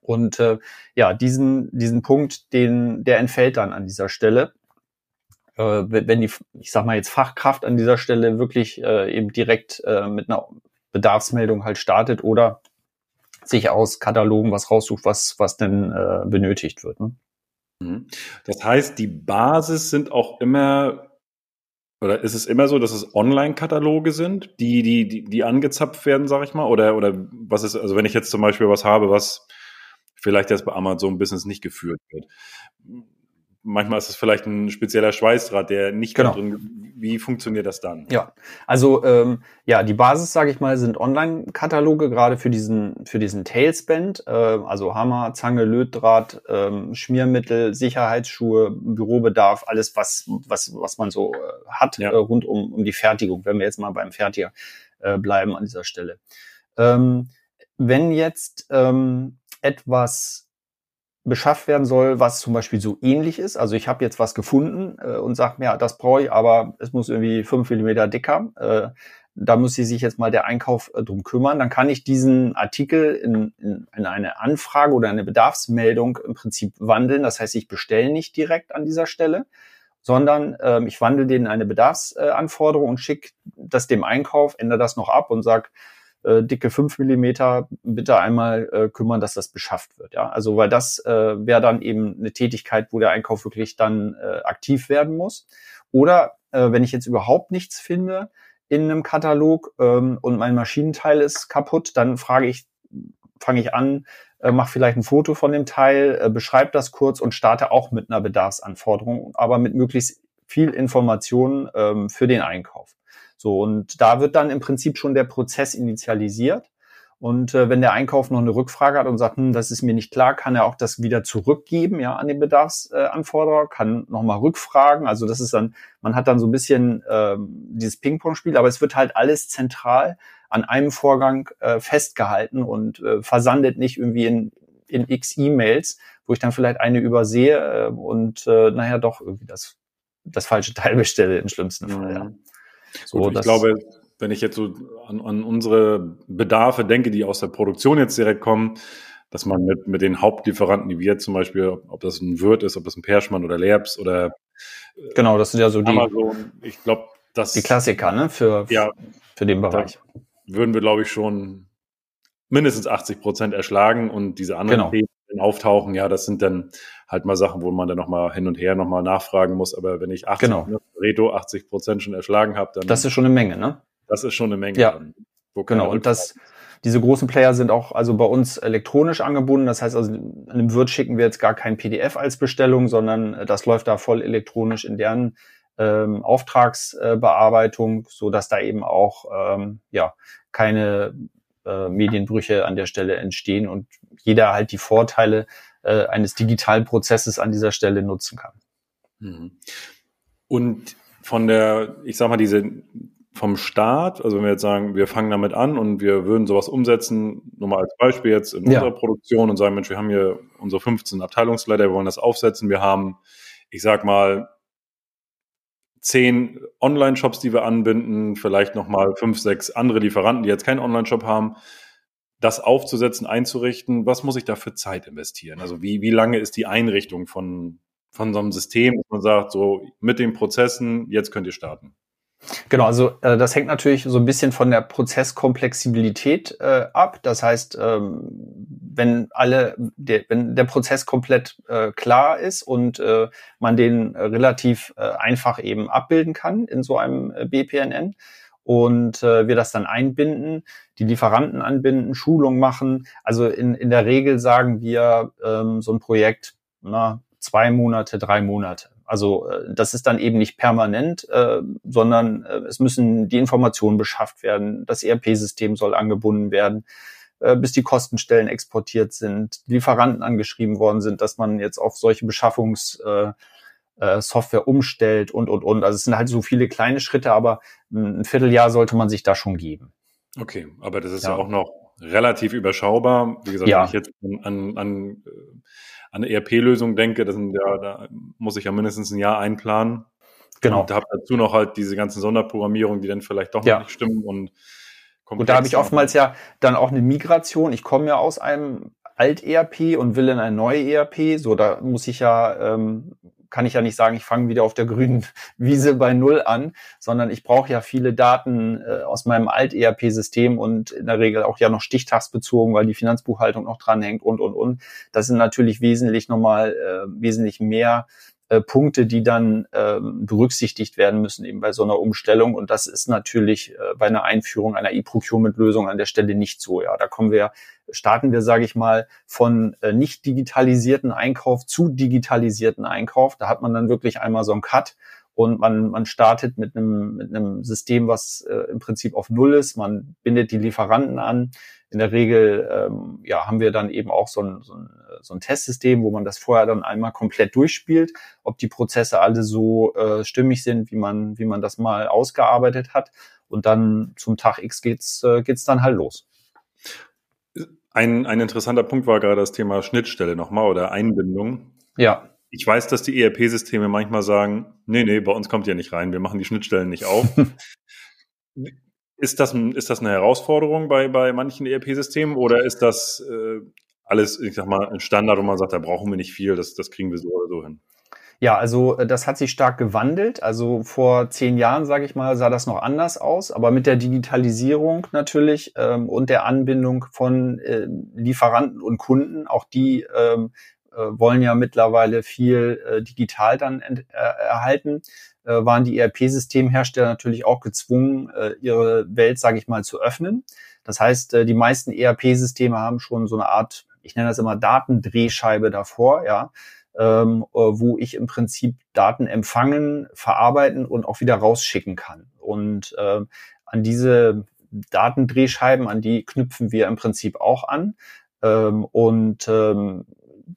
Und äh, ja, diesen, diesen Punkt, den, der entfällt dann an dieser Stelle. Äh, wenn die, ich sag mal jetzt Fachkraft an dieser Stelle wirklich äh, eben direkt äh, mit einer Bedarfsmeldung halt startet oder sich aus Katalogen was raussucht, was, was denn äh, benötigt wird. Ne? Mhm. Das heißt, die Basis sind auch immer oder ist es immer so, dass es Online-Kataloge sind, die, die, die, die angezapft werden, sag ich mal? Oder, oder was ist, also wenn ich jetzt zum Beispiel was habe, was vielleicht jetzt bei Amazon Business nicht geführt wird, manchmal ist es vielleicht ein spezieller Schweißdraht, der nicht genau. drin. Wie funktioniert das dann? Ja, also ähm, ja, die Basis, sage ich mal, sind Online-Kataloge gerade für diesen für diesen Tailspend, äh, also Hammer, Zange, Lötdraht, ähm, Schmiermittel, Sicherheitsschuhe, Bürobedarf, alles was was was man so äh, hat ja. äh, rund um um die Fertigung. Wenn wir jetzt mal beim Fertiger äh, bleiben an dieser Stelle. Ähm, wenn jetzt ähm, etwas beschafft werden soll, was zum Beispiel so ähnlich ist. Also ich habe jetzt was gefunden äh, und sage mir, ja, das brauche ich, aber es muss irgendwie fünf Millimeter dicker. Äh, da muss sich jetzt mal der Einkauf äh, drum kümmern. Dann kann ich diesen Artikel in, in, in eine Anfrage oder eine Bedarfsmeldung im Prinzip wandeln. Das heißt, ich bestelle nicht direkt an dieser Stelle, sondern ähm, ich wandle den in eine Bedarfsanforderung und schicke das dem Einkauf, ändere das noch ab und sage, äh, dicke fünf Millimeter bitte einmal äh, kümmern, dass das beschafft wird. Ja, also weil das äh, wäre dann eben eine Tätigkeit, wo der Einkauf wirklich dann äh, aktiv werden muss. Oder äh, wenn ich jetzt überhaupt nichts finde in einem Katalog ähm, und mein Maschinenteil ist kaputt, dann frage ich, fange ich an, äh, mache vielleicht ein Foto von dem Teil, äh, beschreibe das kurz und starte auch mit einer Bedarfsanforderung, aber mit möglichst viel Informationen ähm, für den Einkauf. So, und da wird dann im Prinzip schon der Prozess initialisiert. Und äh, wenn der Einkauf noch eine Rückfrage hat und sagt, hm, das ist mir nicht klar, kann er auch das wieder zurückgeben, ja, an den Bedarfsanforderer, äh, kann nochmal rückfragen. Also das ist dann, man hat dann so ein bisschen äh, dieses Ping-Pong-Spiel, aber es wird halt alles zentral an einem Vorgang äh, festgehalten und äh, versandet nicht irgendwie in, in x E-Mails, wo ich dann vielleicht eine übersehe äh, und äh, nachher doch irgendwie das, das falsche Teil bestelle im schlimmsten Fall. Ja. So, Gut, ich glaube, wenn ich jetzt so an, an unsere Bedarfe denke, die aus der Produktion jetzt direkt kommen, dass man mit, mit den Hauptlieferanten, die wir zum Beispiel, ob das ein Wirt ist, ob das ein Perschmann oder Lerbs oder äh, Genau, das sind ja so die, Amazon, ich glaube, das die Klassiker, ne, für, ja, für den Bereich. Würden wir, glaube ich, schon mindestens 80 Prozent erschlagen und diese anderen genau. Themen auftauchen, ja, das sind dann halt mal Sachen, wo man dann nochmal hin und her nochmal nachfragen muss. Aber wenn ich 80, genau. Reto 80 Prozent schon erschlagen habe, dann. Das ist schon eine Menge, ne? Das ist schon eine Menge. Ja. Dann, genau. Und das, diese großen Player sind auch also bei uns elektronisch angebunden. Das heißt also, in einem Wirt schicken wir jetzt gar kein PDF als Bestellung, sondern äh, das läuft da voll elektronisch in deren ähm, Auftragsbearbeitung, so dass da eben auch ähm, ja keine äh, Medienbrüche an der Stelle entstehen und jeder halt die Vorteile äh, eines digitalen Prozesses an dieser Stelle nutzen kann. Mhm. Und von der, ich sag mal, diese vom Start, also wenn wir jetzt sagen, wir fangen damit an und wir würden sowas umsetzen, nur mal als Beispiel jetzt in ja. unserer Produktion und sagen, Mensch, wir haben hier unsere 15 Abteilungsleiter, wir wollen das aufsetzen, wir haben, ich sag mal, zehn Online-Shops, die wir anbinden, vielleicht nochmal fünf, sechs andere Lieferanten, die jetzt keinen Online-Shop haben das aufzusetzen, einzurichten, was muss ich da für Zeit investieren? Also wie, wie lange ist die Einrichtung von, von so einem System, dass man sagt, so mit den Prozessen, jetzt könnt ihr starten? Genau, also äh, das hängt natürlich so ein bisschen von der Prozesskomplexibilität äh, ab. Das heißt, ähm, wenn alle, der, wenn der Prozess komplett äh, klar ist und äh, man den relativ äh, einfach eben abbilden kann in so einem äh, BPNN, und äh, wir das dann einbinden, die Lieferanten anbinden, Schulung machen. Also in, in der Regel sagen wir ähm, so ein Projekt na, zwei Monate, drei Monate. Also äh, das ist dann eben nicht permanent, äh, sondern äh, es müssen die Informationen beschafft werden, das ERP-System soll angebunden werden, äh, bis die Kostenstellen exportiert sind, Lieferanten angeschrieben worden sind, dass man jetzt auf solche Beschaffungs äh, Software umstellt und, und, und. Also es sind halt so viele kleine Schritte, aber ein Vierteljahr sollte man sich da schon geben. Okay, aber das ist ja, ja auch noch relativ überschaubar. Wie gesagt, ja. wenn ich jetzt an, an, an eine ERP-Lösung denke, das sind ja, da muss ich ja mindestens ein Jahr einplanen. Genau. Und habe dazu noch halt diese ganzen Sonderprogrammierungen, die dann vielleicht doch ja. nicht stimmen und Gut, da habe ich oftmals ja dann auch eine Migration. Ich komme ja aus einem Alt-ERP und will in ein neues ERP. So, da muss ich ja ähm, kann ich ja nicht sagen, ich fange wieder auf der grünen Wiese bei Null an, sondern ich brauche ja viele Daten äh, aus meinem Alt-ERP-System und in der Regel auch ja noch stichtagsbezogen, weil die Finanzbuchhaltung noch dranhängt und, und, und. Das sind natürlich wesentlich nochmal, äh, wesentlich mehr äh, Punkte, die dann ähm, berücksichtigt werden müssen eben bei so einer Umstellung. Und das ist natürlich äh, bei einer Einführung einer E-Procurement-Lösung an der Stelle nicht so. Ja, da kommen wir, starten wir, sage ich mal, von äh, nicht digitalisierten Einkauf zu digitalisierten Einkauf. Da hat man dann wirklich einmal so einen Cut und man, man startet mit einem, mit einem System, was äh, im Prinzip auf Null ist. Man bindet die Lieferanten an. In der Regel ähm, ja, haben wir dann eben auch so ein, so, ein, so ein Testsystem, wo man das vorher dann einmal komplett durchspielt, ob die Prozesse alle so äh, stimmig sind, wie man, wie man das mal ausgearbeitet hat. Und dann zum Tag X geht's, äh, geht's dann halt los. Ein, ein interessanter Punkt war gerade das Thema Schnittstelle nochmal oder Einbindung. Ja. Ich weiß, dass die ERP-Systeme manchmal sagen, nee, nee, bei uns kommt ihr nicht rein, wir machen die Schnittstellen nicht auf. ist, das, ist das eine Herausforderung bei, bei manchen ERP-Systemen oder ist das äh, alles, ich sag mal, ein Standard, wo man sagt, da brauchen wir nicht viel, das, das kriegen wir so oder so hin? Ja, also äh, das hat sich stark gewandelt. Also vor zehn Jahren, sage ich mal, sah das noch anders aus. Aber mit der Digitalisierung natürlich ähm, und der Anbindung von äh, Lieferanten und Kunden, auch die ähm, äh, wollen ja mittlerweile viel äh, digital dann äh, erhalten, äh, waren die ERP-Systemhersteller natürlich auch gezwungen, äh, ihre Welt, sage ich mal, zu öffnen. Das heißt, äh, die meisten ERP-Systeme haben schon so eine Art, ich nenne das immer Datendrehscheibe davor, ja, ähm, äh, wo ich im Prinzip Daten empfangen, verarbeiten und auch wieder rausschicken kann. Und äh, an diese Datendrehscheiben, an die knüpfen wir im Prinzip auch an. Ähm, und ähm,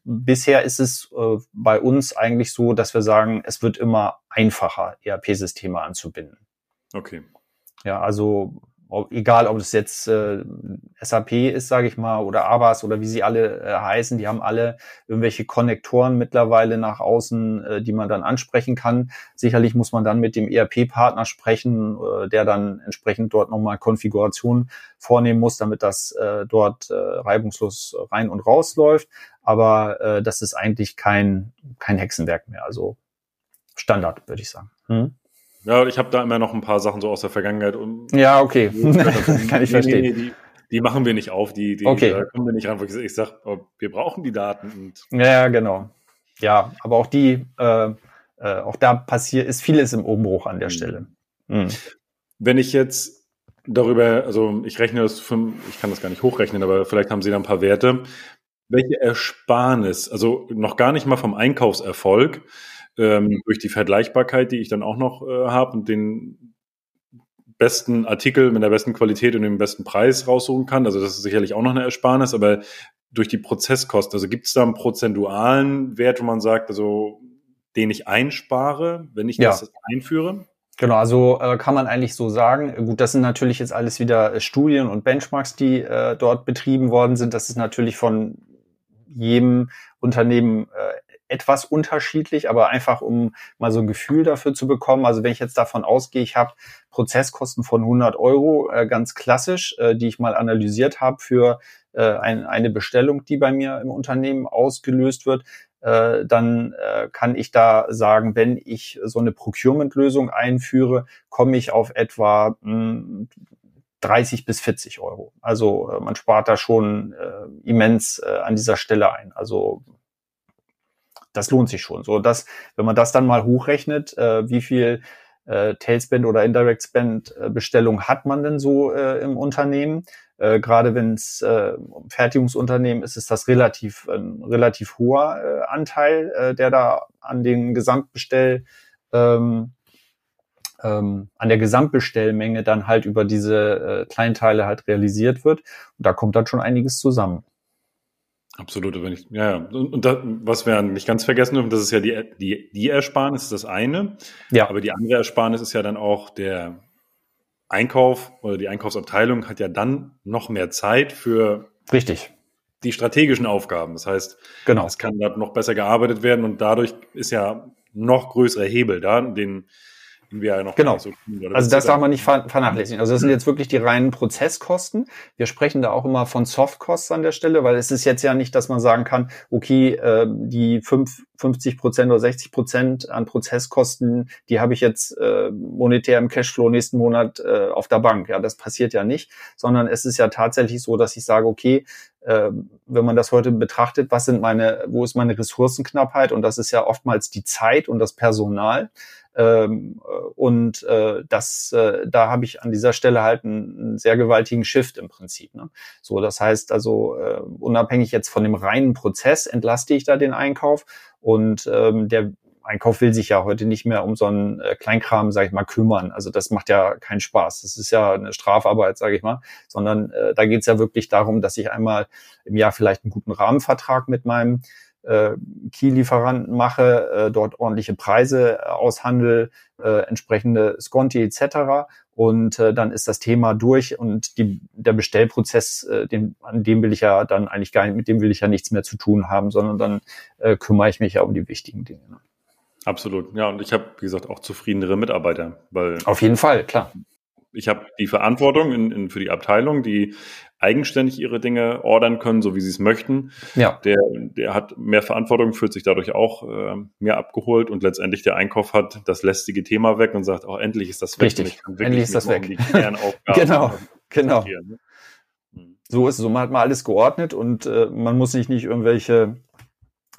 bisher ist es äh, bei uns eigentlich so, dass wir sagen, es wird immer einfacher, ERP-Systeme anzubinden. Okay. Ja, also ob, egal, ob es jetzt äh, SAP ist, sage ich mal, oder ABAS oder wie sie alle äh, heißen, die haben alle irgendwelche Konnektoren mittlerweile nach außen, äh, die man dann ansprechen kann. Sicherlich muss man dann mit dem ERP-Partner sprechen, äh, der dann entsprechend dort nochmal Konfiguration vornehmen muss, damit das äh, dort äh, reibungslos rein und raus läuft. Aber äh, das ist eigentlich kein, kein Hexenwerk mehr. Also Standard, würde ich sagen. Hm? Ja, ich habe da immer noch ein paar Sachen so aus der Vergangenheit. Um, ja, okay. Kann ich verstehen. Nee, nee, die, die, machen wir nicht auf, die, die okay. da kommen wir nicht ran. Ich sage, wir brauchen die Daten. Und ja, genau. Ja, aber auch die, äh, äh, auch da passiert, ist vieles im Umbruch an der mhm. Stelle. Mhm. Wenn ich jetzt darüber, also ich rechne das, für, ich kann das gar nicht hochrechnen, aber vielleicht haben Sie da ein paar Werte. Welche Ersparnis, also noch gar nicht mal vom Einkaufserfolg, ähm, durch die Vergleichbarkeit, die ich dann auch noch äh, habe und den besten Artikel mit der besten Qualität und dem besten Preis raussuchen kann. Also das ist sicherlich auch noch eine Ersparnis, aber durch die Prozesskosten, also gibt es da einen prozentualen Wert, wo man sagt, also den ich einspare, wenn ich ja. das einführe? Genau, also äh, kann man eigentlich so sagen. Gut, das sind natürlich jetzt alles wieder äh, Studien und Benchmarks, die äh, dort betrieben worden sind. Das ist natürlich von jedem Unternehmen äh, etwas unterschiedlich, aber einfach um mal so ein Gefühl dafür zu bekommen. Also wenn ich jetzt davon ausgehe, ich habe Prozesskosten von 100 Euro, äh, ganz klassisch, äh, die ich mal analysiert habe für äh, ein, eine Bestellung, die bei mir im Unternehmen ausgelöst wird, äh, dann äh, kann ich da sagen, wenn ich so eine Procurement-Lösung einführe, komme ich auf etwa mh, 30 bis 40 Euro. Also äh, man spart da schon äh, immens äh, an dieser Stelle ein. Also das lohnt sich schon. So, dass, wenn man das dann mal hochrechnet, äh, wie viel äh, Tailspend oder Indirect Spend äh, Bestellung hat man denn so äh, im Unternehmen? Äh, Gerade wenn es äh, Fertigungsunternehmen ist, ist das relativ ein relativ hoher äh, Anteil, äh, der da an den Gesamtbestell ähm, ähm, an der Gesamtbestellmenge dann halt über diese äh, Kleinteile halt realisiert wird. Und da kommt dann schon einiges zusammen. Absolut, wenn ich, ja, ja. Und, und da, was wir nicht ganz vergessen dürfen, das ist ja die, die, die Ersparnis, ist das eine. Ja. Aber die andere Ersparnis ist ja dann auch der Einkauf oder die Einkaufsabteilung hat ja dann noch mehr Zeit für Richtig. die strategischen Aufgaben. Das heißt, genau. es kann da noch besser gearbeitet werden und dadurch ist ja noch größerer Hebel da, den ja noch genau. so tun. Also das darf man nicht vernachlässigen. Also das sind jetzt wirklich die reinen Prozesskosten. Wir sprechen da auch immer von Softcosts an der Stelle, weil es ist jetzt ja nicht, dass man sagen kann, okay, äh, die fünf, 50 Prozent oder 60 Prozent an Prozesskosten, die habe ich jetzt äh, monetär im Cashflow nächsten Monat äh, auf der Bank. Ja, das passiert ja nicht, sondern es ist ja tatsächlich so, dass ich sage, okay, äh, wenn man das heute betrachtet, was sind meine, wo ist meine Ressourcenknappheit? Und das ist ja oftmals die Zeit und das Personal. Ähm, und äh, das, äh, da habe ich an dieser Stelle halt einen, einen, sehr gewaltigen Shift im Prinzip. Ne? So, das heißt also, äh, unabhängig jetzt von dem reinen Prozess entlaste ich da den Einkauf und ähm, der Einkauf will sich ja heute nicht mehr um so einen äh, Kleinkram, sage ich mal, kümmern. Also das macht ja keinen Spaß. Das ist ja eine Strafarbeit, sage ich mal, sondern äh, da geht es ja wirklich darum, dass ich einmal im Jahr vielleicht einen guten Rahmenvertrag mit meinem äh, Key-Lieferanten mache, äh, dort ordentliche Preise äh, aushandel, äh, entsprechende Sconti etc. Und äh, dann ist das Thema durch und die, der Bestellprozess, äh, den, an dem will ich ja dann eigentlich gar nicht, mit dem will ich ja nichts mehr zu tun haben, sondern dann äh, kümmere ich mich ja um die wichtigen Dinge. Ne? Absolut, ja. Und ich habe, wie gesagt, auch zufriedenere Mitarbeiter, weil auf jeden Fall, klar. Ich habe die Verantwortung in, in, für die Abteilung, die eigenständig ihre Dinge ordern können, so wie sie es möchten. Ja. Der, der hat mehr Verantwortung, fühlt sich dadurch auch äh, mehr abgeholt und letztendlich der Einkauf hat das lästige Thema weg und sagt, oh, endlich ist das weg. Richtig, endlich ist das weg. Genau, genau. Ne? Hm. So ist es. So man hat mal alles geordnet und äh, man muss sich nicht irgendwelche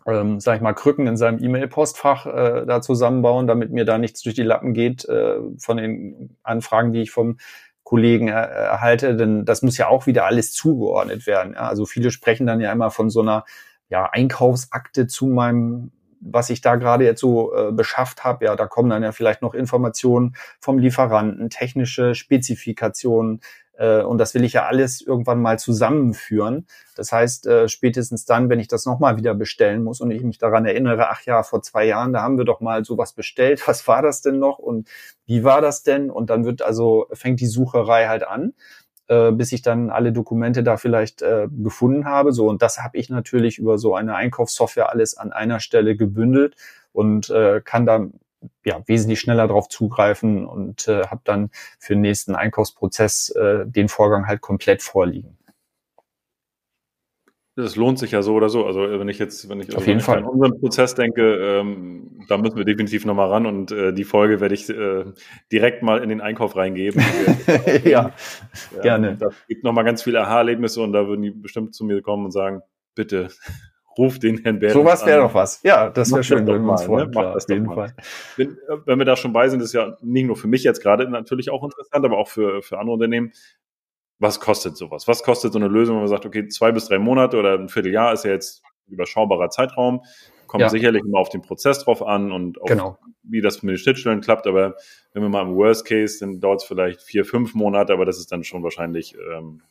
ähm, sag ich mal, Krücken in seinem E-Mail-Postfach äh, da zusammenbauen, damit mir da nichts durch die Lappen geht äh, von den Anfragen, die ich vom Kollegen er, erhalte, denn das muss ja auch wieder alles zugeordnet werden. Ja? Also viele sprechen dann ja immer von so einer ja, Einkaufsakte zu meinem was ich da gerade jetzt so äh, beschafft habe, ja, da kommen dann ja vielleicht noch Informationen vom Lieferanten, technische Spezifikationen, äh, und das will ich ja alles irgendwann mal zusammenführen. Das heißt, äh, spätestens dann, wenn ich das nochmal wieder bestellen muss und ich mich daran erinnere, ach ja, vor zwei Jahren, da haben wir doch mal sowas bestellt. Was war das denn noch und wie war das denn? Und dann wird also, fängt die Sucherei halt an äh, bis ich dann alle Dokumente da vielleicht gefunden habe. So und das habe ich natürlich über so eine Einkaufssoftware alles an einer Stelle gebündelt und kann dann ja, wesentlich schneller darauf zugreifen und äh, habe dann für den nächsten Einkaufsprozess äh, den Vorgang halt komplett vorliegen. Das lohnt sich ja so oder so. Also wenn ich jetzt, wenn ich, Auf jeden Fall. an unseren Prozess denke, ähm, da müssen wir definitiv nochmal ran und äh, die Folge werde ich äh, direkt mal in den Einkauf reingeben. ja, ja, gerne. Da gibt nochmal ganz viele Aha-Erlebnisse und da würden die bestimmt zu mir kommen und sagen, bitte ruf den Herrn Bernd Sowas wäre doch was. Ja, das wäre schön, wenn wir uns freuen. Ne? auf jeden Fall. Wenn, äh, wenn wir da schon bei sind, ist ja nicht nur für mich jetzt gerade natürlich auch interessant, aber auch für, für andere Unternehmen. Was kostet sowas? Was kostet so eine Lösung, wenn man sagt, okay, zwei bis drei Monate oder ein Vierteljahr ist ja jetzt überschaubarer Zeitraum. Kommt ja. sicherlich immer auf den Prozess drauf an und auf, genau. wie das mit den Schnittstellen klappt. Aber wenn wir mal im Worst Case, dann dauert es vielleicht vier, fünf Monate, aber das ist dann schon wahrscheinlich ähm,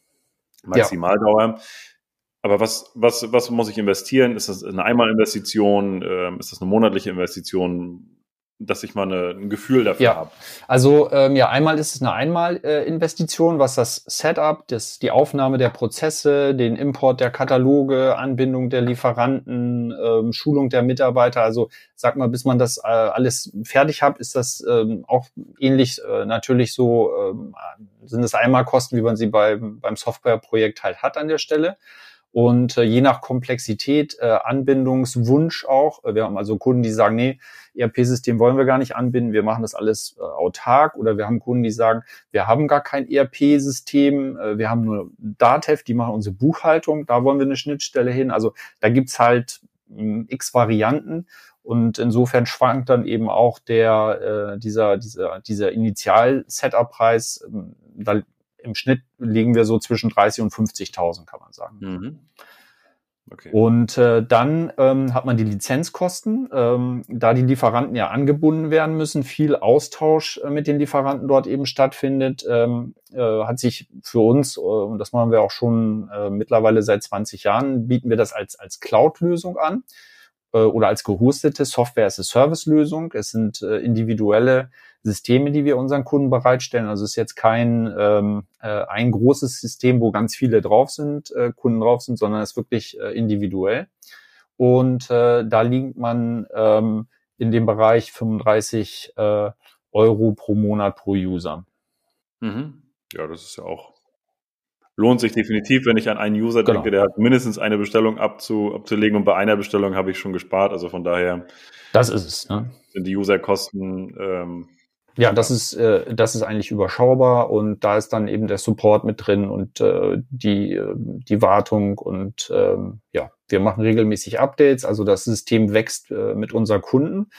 Maximaldauer. Ja. Aber was, was, was muss ich investieren? Ist das eine Einmalinvestition? Ähm, ist das eine monatliche Investition? Dass ich mal eine, ein Gefühl dafür ja. habe. Also ähm, ja, einmal ist es eine Einmalinvestition, was das Setup, das, die Aufnahme der Prozesse, den Import der Kataloge, Anbindung der Lieferanten, ähm, Schulung der Mitarbeiter. Also sag mal, bis man das äh, alles fertig hat, ist das ähm, auch ähnlich äh, natürlich so, ähm, sind es Einmalkosten, wie man sie bei, beim Softwareprojekt halt hat an der Stelle. Und äh, je nach Komplexität, äh, Anbindungswunsch auch, äh, wir haben also Kunden, die sagen, nee, ERP-System wollen wir gar nicht anbinden, wir machen das alles äh, autark. Oder wir haben Kunden, die sagen, wir haben gar kein ERP-System, äh, wir haben nur Datev, die machen unsere Buchhaltung, da wollen wir eine Schnittstelle hin. Also da gibt's halt äh, x Varianten. Und insofern schwankt dann eben auch der äh, dieser dieser dieser Initial-Setup-Preis. Ähm, da im Schnitt liegen wir so zwischen 30 und 50.000, kann man sagen. Mhm. Okay. Und äh, dann ähm, hat man die Lizenzkosten, ähm, da die Lieferanten ja angebunden werden müssen, viel Austausch äh, mit den Lieferanten dort eben stattfindet, ähm, äh, hat sich für uns, äh, und das machen wir auch schon äh, mittlerweile seit 20 Jahren, bieten wir das als, als Cloud-Lösung an äh, oder als gehostete Software-as-a-Service-Lösung. Es sind äh, individuelle Systeme, die wir unseren Kunden bereitstellen. Also es ist jetzt kein ähm, äh, ein großes System, wo ganz viele drauf sind, äh, Kunden drauf sind, sondern es ist wirklich äh, individuell. Und äh, da liegt man ähm, in dem Bereich 35 äh, Euro pro Monat pro User. Mhm. Ja, das ist ja auch lohnt sich definitiv, wenn ich an einen User genau. denke, der hat mindestens eine Bestellung abzu, abzulegen und bei einer Bestellung habe ich schon gespart. Also von daher. Das ist es. Ne? Sind die Userkosten. Ähm, ja, das ist äh, das ist eigentlich überschaubar und da ist dann eben der Support mit drin und äh, die die Wartung und ähm, ja, wir machen regelmäßig Updates. Also das System wächst äh, mit unseren Kunden.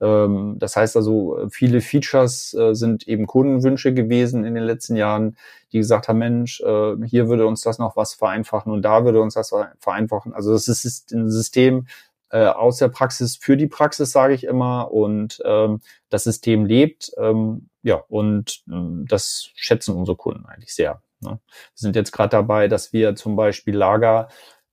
Ähm, das heißt also, viele Features äh, sind eben Kundenwünsche gewesen in den letzten Jahren, die gesagt haben, Mensch, äh, hier würde uns das noch was vereinfachen und da würde uns das vereinfachen. Also das ist ein System äh, aus der Praxis für die Praxis, sage ich immer, und ähm, das System lebt. Ähm, ja, und das schätzen unsere Kunden eigentlich sehr. Ne? Wir sind jetzt gerade dabei, dass wir zum Beispiel Lager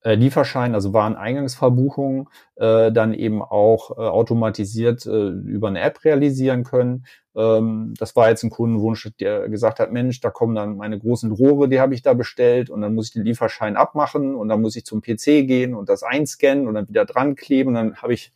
äh, Lieferschein, also Wareneingangsverbuchungen, äh, dann eben auch äh, automatisiert äh, über eine App realisieren können. Ähm, das war jetzt ein Kundenwunsch, der gesagt hat, Mensch, da kommen dann meine großen Rohre, die habe ich da bestellt und dann muss ich den Lieferschein abmachen und dann muss ich zum PC gehen und das einscannen und dann wieder dran kleben und dann habe ich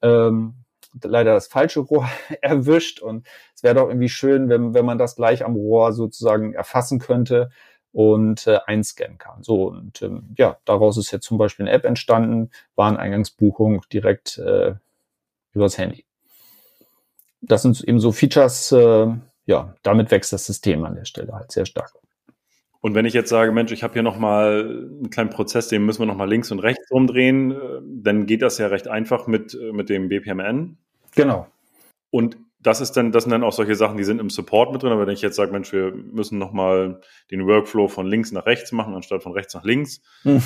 ähm, leider das falsche Rohr erwischt und es wäre doch irgendwie schön, wenn, wenn man das gleich am Rohr sozusagen erfassen könnte und äh, einscannen kann. So und ähm, ja, daraus ist jetzt zum Beispiel eine App entstanden, Wareneingangsbuchung direkt äh, übers Handy. Das sind eben so Features, äh, ja, damit wächst das System an der Stelle halt sehr stark. Und wenn ich jetzt sage, Mensch, ich habe hier nochmal einen kleinen Prozess, den müssen wir nochmal links und rechts umdrehen, äh, dann geht das ja recht einfach mit, äh, mit dem BPMN. Genau. Und das ist dann, das sind dann auch solche Sachen, die sind im Support mit drin. Aber wenn ich jetzt sage, Mensch, wir müssen nochmal den Workflow von links nach rechts machen, anstatt von rechts nach links. Hm.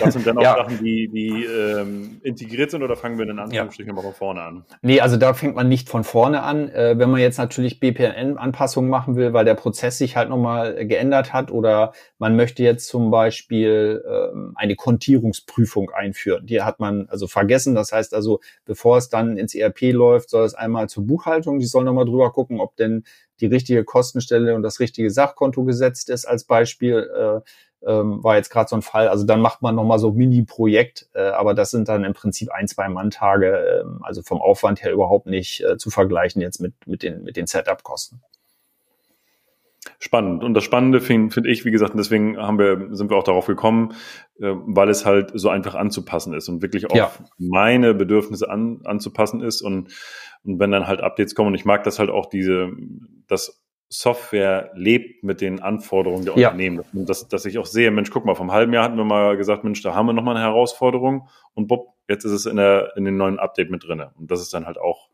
Das sind dann auch ja. Sachen, die, die ähm, integriert sind oder fangen wir in Anführungsstrichen ja. mal von vorne an? Nee, also da fängt man nicht von vorne an. Äh, wenn man jetzt natürlich BPN-Anpassungen machen will, weil der Prozess sich halt nochmal geändert hat oder man möchte jetzt zum Beispiel ähm, eine Kontierungsprüfung einführen. Die hat man also vergessen. Das heißt also, bevor es dann ins ERP läuft, soll es einmal zur Buchhaltung die sollen nochmal drüber gucken, ob denn die richtige Kostenstelle und das richtige Sachkonto gesetzt ist als Beispiel. Äh, ähm, war jetzt gerade so ein Fall. Also dann macht man nochmal so Mini-Projekt, äh, aber das sind dann im Prinzip ein, zwei Manntage, äh, also vom Aufwand her überhaupt nicht äh, zu vergleichen jetzt mit, mit den, mit den Setup-Kosten. Spannend. Und das Spannende finde find ich, wie gesagt, und deswegen haben wir, sind wir auch darauf gekommen, äh, weil es halt so einfach anzupassen ist und wirklich auf ja. meine Bedürfnisse an, anzupassen ist. Und, und wenn dann halt Updates kommen, und ich mag das halt auch diese, dass Software lebt mit den Anforderungen der ja. Unternehmen. Dass, dass ich auch sehe, Mensch, guck mal, vom halben Jahr hatten wir mal gesagt, Mensch, da haben wir nochmal eine Herausforderung und Bob, jetzt ist es in, der, in den neuen Update mit drinne. Und das ist dann halt auch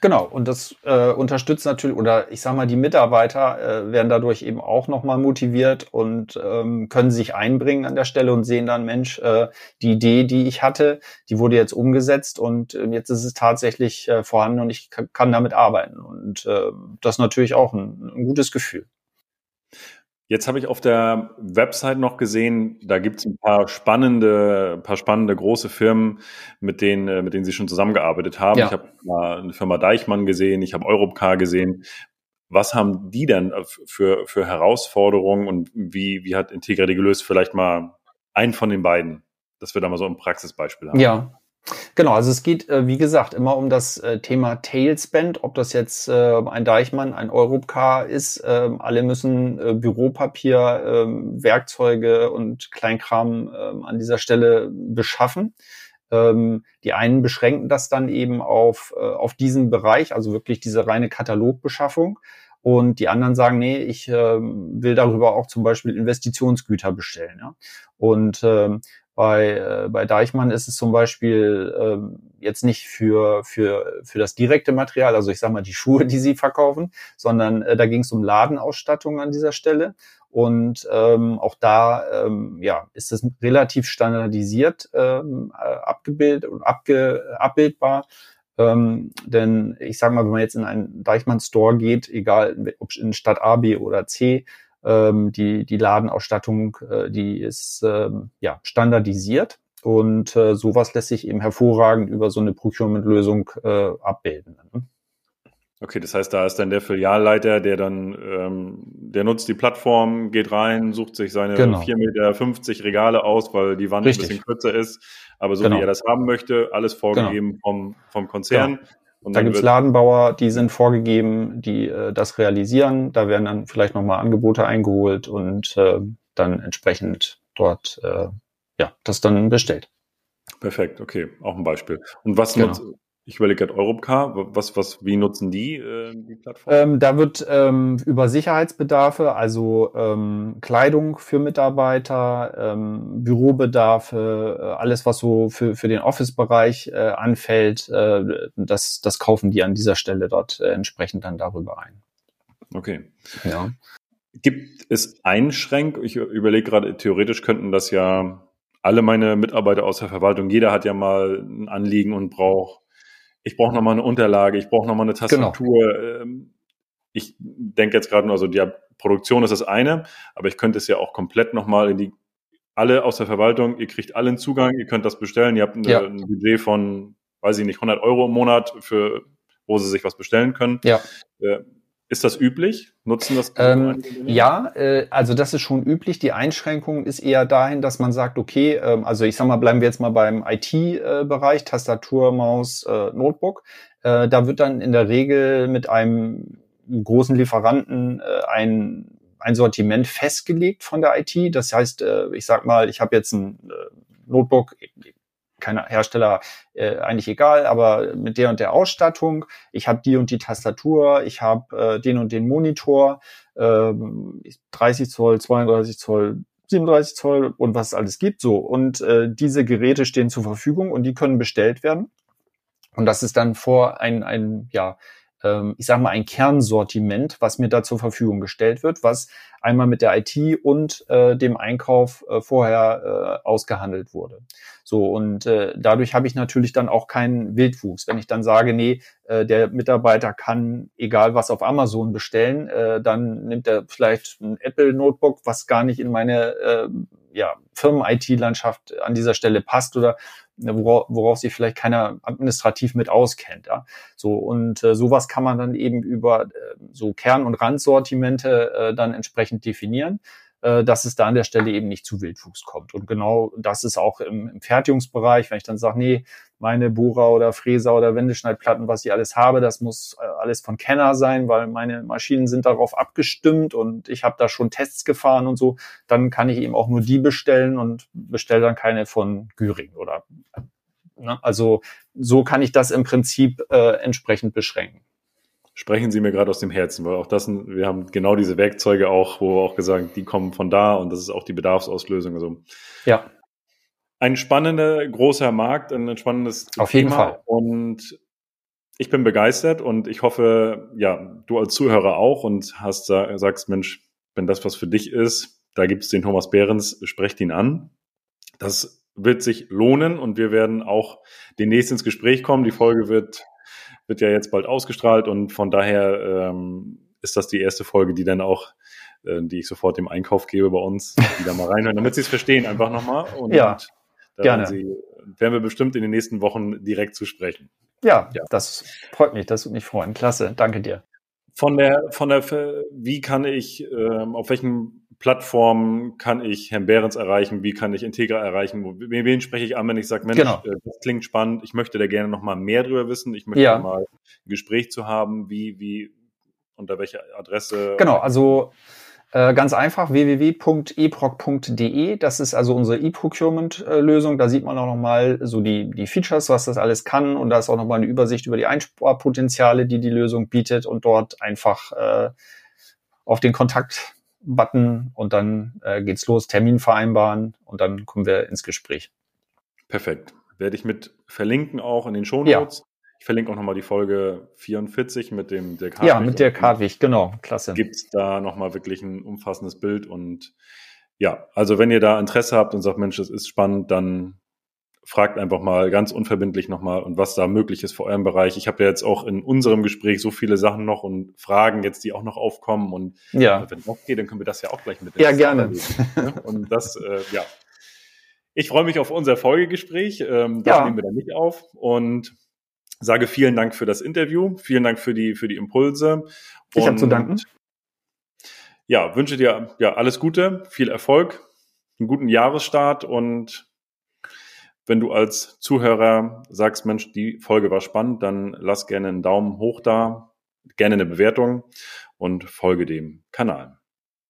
Genau, und das äh, unterstützt natürlich, oder ich sag mal, die Mitarbeiter äh, werden dadurch eben auch nochmal motiviert und ähm, können sich einbringen an der Stelle und sehen dann, Mensch, äh, die Idee, die ich hatte, die wurde jetzt umgesetzt und äh, jetzt ist es tatsächlich äh, vorhanden und ich kann damit arbeiten. Und äh, das ist natürlich auch ein, ein gutes Gefühl. Jetzt habe ich auf der Website noch gesehen, da gibt es ein paar spannende, paar spannende große Firmen, mit denen, äh, mit denen Sie schon zusammengearbeitet haben. Ja. Ich habe mal eine Firma Deichmann gesehen, ich habe Europcar gesehen. Was haben die denn für, für Herausforderungen und wie, wie hat Integra die gelöst? Vielleicht mal einen von den beiden, dass wir da mal so ein Praxisbeispiel haben. Ja, Genau, also es geht, äh, wie gesagt, immer um das äh, Thema Tailspend, ob das jetzt äh, ein Deichmann, ein Europcar ist. Ähm, alle müssen Büropapier, ähm, Werkzeuge und Kleinkram ähm, an dieser Stelle beschaffen. Die einen beschränken das dann eben auf, auf diesen Bereich, also wirklich diese reine Katalogbeschaffung. Und die anderen sagen, nee, ich will darüber auch zum Beispiel Investitionsgüter bestellen. Ja? Und bei, äh, bei Deichmann ist es zum Beispiel ähm, jetzt nicht für, für, für das direkte Material, also ich sage mal die Schuhe, die sie verkaufen, sondern äh, da ging es um Ladenausstattung an dieser Stelle. Und ähm, auch da ähm, ja, ist es relativ standardisiert ähm, äh, abgebildet und abge, abbildbar. Ähm, denn ich sage mal, wenn man jetzt in einen Deichmann-Store geht, egal ob in Stadt A, B oder C, ähm, die, die Ladenausstattung, äh, die ist ähm, ja standardisiert und äh, sowas lässt sich eben hervorragend über so eine Procurement-Lösung äh, abbilden. Ne? Okay, das heißt, da ist dann der Filialleiter, der dann, ähm, der nutzt die Plattform, geht rein, sucht sich seine genau. 4,50 Meter Regale aus, weil die Wand Richtig. ein bisschen kürzer ist, aber so genau. wie er das haben möchte, alles vorgegeben genau. vom, vom Konzern. Genau Und da gibt's Ladenbauer, die sind vorgegeben, die äh, das realisieren. Da werden dann vielleicht nochmal Angebote eingeholt und äh, dann entsprechend dort äh, ja das dann bestellt. Perfekt, okay, auch ein Beispiel. Und was genau. nutzt, ich überlege gerade Europcar, was, was, wie nutzen die äh, die Plattform? Ähm, da wird ähm, über Sicherheitsbedarfe, also ähm, Kleidung für Mitarbeiter, ähm, Bürobedarfe, äh, alles, was so für, für den Office-Bereich äh, anfällt, äh, das, das kaufen die an dieser Stelle dort äh, entsprechend dann darüber ein. Okay. Ja. Gibt es Einschränkungen? Ich überlege gerade, theoretisch könnten das ja alle meine Mitarbeiter aus der Verwaltung, jeder hat ja mal ein Anliegen und braucht ich brauche nochmal eine Unterlage, ich brauche nochmal eine genau. Tastatur. Genau. Ich denke jetzt gerade nur, also die Produktion ist das eine, aber ich könnte es ja auch komplett nochmal in die, alle aus der Verwaltung, ihr kriegt allen Zugang, ihr könnt das bestellen, ihr habt eine, ja. ein Budget von, weiß ich nicht, 100 Euro im Monat, für, wo sie sich was bestellen können. Ja. Ist das üblich? Nutzen das? Ähm, ja, äh, also das ist schon üblich. Die Einschränkung ist eher dahin, dass man sagt, okay, ähm, also ich sag mal, bleiben wir jetzt mal beim IT-Bereich, Tastatur, Maus, äh, Notebook. Äh, da wird dann in der Regel mit einem großen Lieferanten äh, ein ein Sortiment festgelegt von der IT. Das heißt, äh, ich sag mal, ich habe jetzt ein äh, Notebook, keine Hersteller äh, eigentlich egal, aber mit der und der Ausstattung, ich habe die und die Tastatur, ich habe äh, den und den Monitor, äh, 30 Zoll, 32 Zoll, 37 Zoll und was es alles gibt. So und äh, diese Geräte stehen zur Verfügung und die können bestellt werden. Und das ist dann vor ein, ein ja, ähm, ich sage mal, ein Kernsortiment, was mir da zur Verfügung gestellt wird, was einmal mit der IT und äh, dem Einkauf äh, vorher äh, ausgehandelt wurde. So, und äh, dadurch habe ich natürlich dann auch keinen Wildwuchs. Wenn ich dann sage, nee, äh, der Mitarbeiter kann egal was auf Amazon bestellen, äh, dann nimmt er vielleicht ein Apple-Notebook, was gar nicht in meine äh, ja, Firmen-IT-Landschaft an dieser Stelle passt oder worauf, worauf sich vielleicht keiner administrativ mit auskennt. Ja? So und äh, sowas kann man dann eben über äh, so Kern- und Randsortimente äh, dann entsprechend definieren äh, dass es da an der Stelle eben nicht zu Wildwuchs kommt. Und genau das ist auch im, im Fertigungsbereich, wenn ich dann sage, nee, meine Bohrer oder Fräser oder Wendeschneidplatten, was ich alles habe, das muss äh, alles von Kenner sein, weil meine Maschinen sind darauf abgestimmt und ich habe da schon Tests gefahren und so, dann kann ich eben auch nur die bestellen und bestelle dann keine von Güring oder ne? also so kann ich das im Prinzip äh, entsprechend beschränken sprechen Sie mir gerade aus dem Herzen, weil auch das, wir haben genau diese Werkzeuge auch, wo wir auch gesagt, die kommen von da und das ist auch die Bedarfsauslösung. Also ja. Ein spannender, großer Markt, ein spannendes Auf Thema jeden Fall. Und ich bin begeistert und ich hoffe, ja, du als Zuhörer auch und hast sagst, Mensch, wenn das was für dich ist, da gibt es den Thomas Behrens, sprecht ihn an. Das wird sich lohnen und wir werden auch demnächst ins Gespräch kommen. Die Folge wird wird ja jetzt bald ausgestrahlt und von daher ähm, ist das die erste Folge, die dann auch, äh, die ich sofort dem Einkauf gebe bei uns, die da mal reinhören, damit sie es verstehen, einfach nochmal. Und ja, da gerne. Sie, werden wir bestimmt in den nächsten Wochen direkt zu sprechen. Ja, ja, das freut mich, das würde mich freuen. Klasse, danke dir. Von der, von der, wie kann ich, ähm, auf welchen Plattformen kann ich Herrn Behrens erreichen? Wie kann ich Integra erreichen? Wen, wen spreche ich an, wenn ich sage, Mensch, genau. Äh, das klingt spannend, ich möchte da gerne noch mal mehr drüber wissen, ich möchte ja. mal ein Gespräch zu haben, wie, wie, unter welcher Adresse? Genau, also äh, ganz einfach www.eproc.de. Das ist also unsere E-Procurement-Lösung. Da sieht man auch nochmal so die, die Features, was das alles kann. Und da ist auch nochmal eine Übersicht über die Einsparpotenziale, die die Lösung bietet. Und dort einfach äh, auf den Kontakt Button und dann äh, geht's los, Termin vereinbaren und dann kommen wir ins Gespräch. Perfekt. Werde ich mit verlinken auch in den Shownotes. Ja. Ich verlinke auch nochmal die Folge 44 mit dem der Hartwig. Ja, mit der Hartwig, genau, klasse. Gibt's da nochmal wirklich ein umfassendes Bild und ja, also wenn ihr da Interesse habt und sagt, Mensch, das ist spannend, dann fragt einfach mal ganz unverbindlich nochmal und was da möglich ist für euren Bereich. Ich habe ja jetzt auch in unserem Gespräch so viele Sachen noch und Fragen jetzt, die auch noch aufkommen und ja. wenn es geht, dann können wir das ja auch gleich mit. Ja, gerne. Ne? Und das, äh, ja. Ich freue mich auf unser Folgegespräch. Ähm, das ja. nehmen wir dann nicht auf und sage vielen Dank für das Interview, vielen Dank für die für die Impulse. Ich habe zu danken. Ja, wünsche dir ja alles Gute, viel Erfolg, einen guten Jahresstart und Wenn du als Zuhörer sagst, Mensch, die Folge war spannend, dann lass gerne einen Daumen hoch da, gerne eine Bewertung und folge dem Kanal.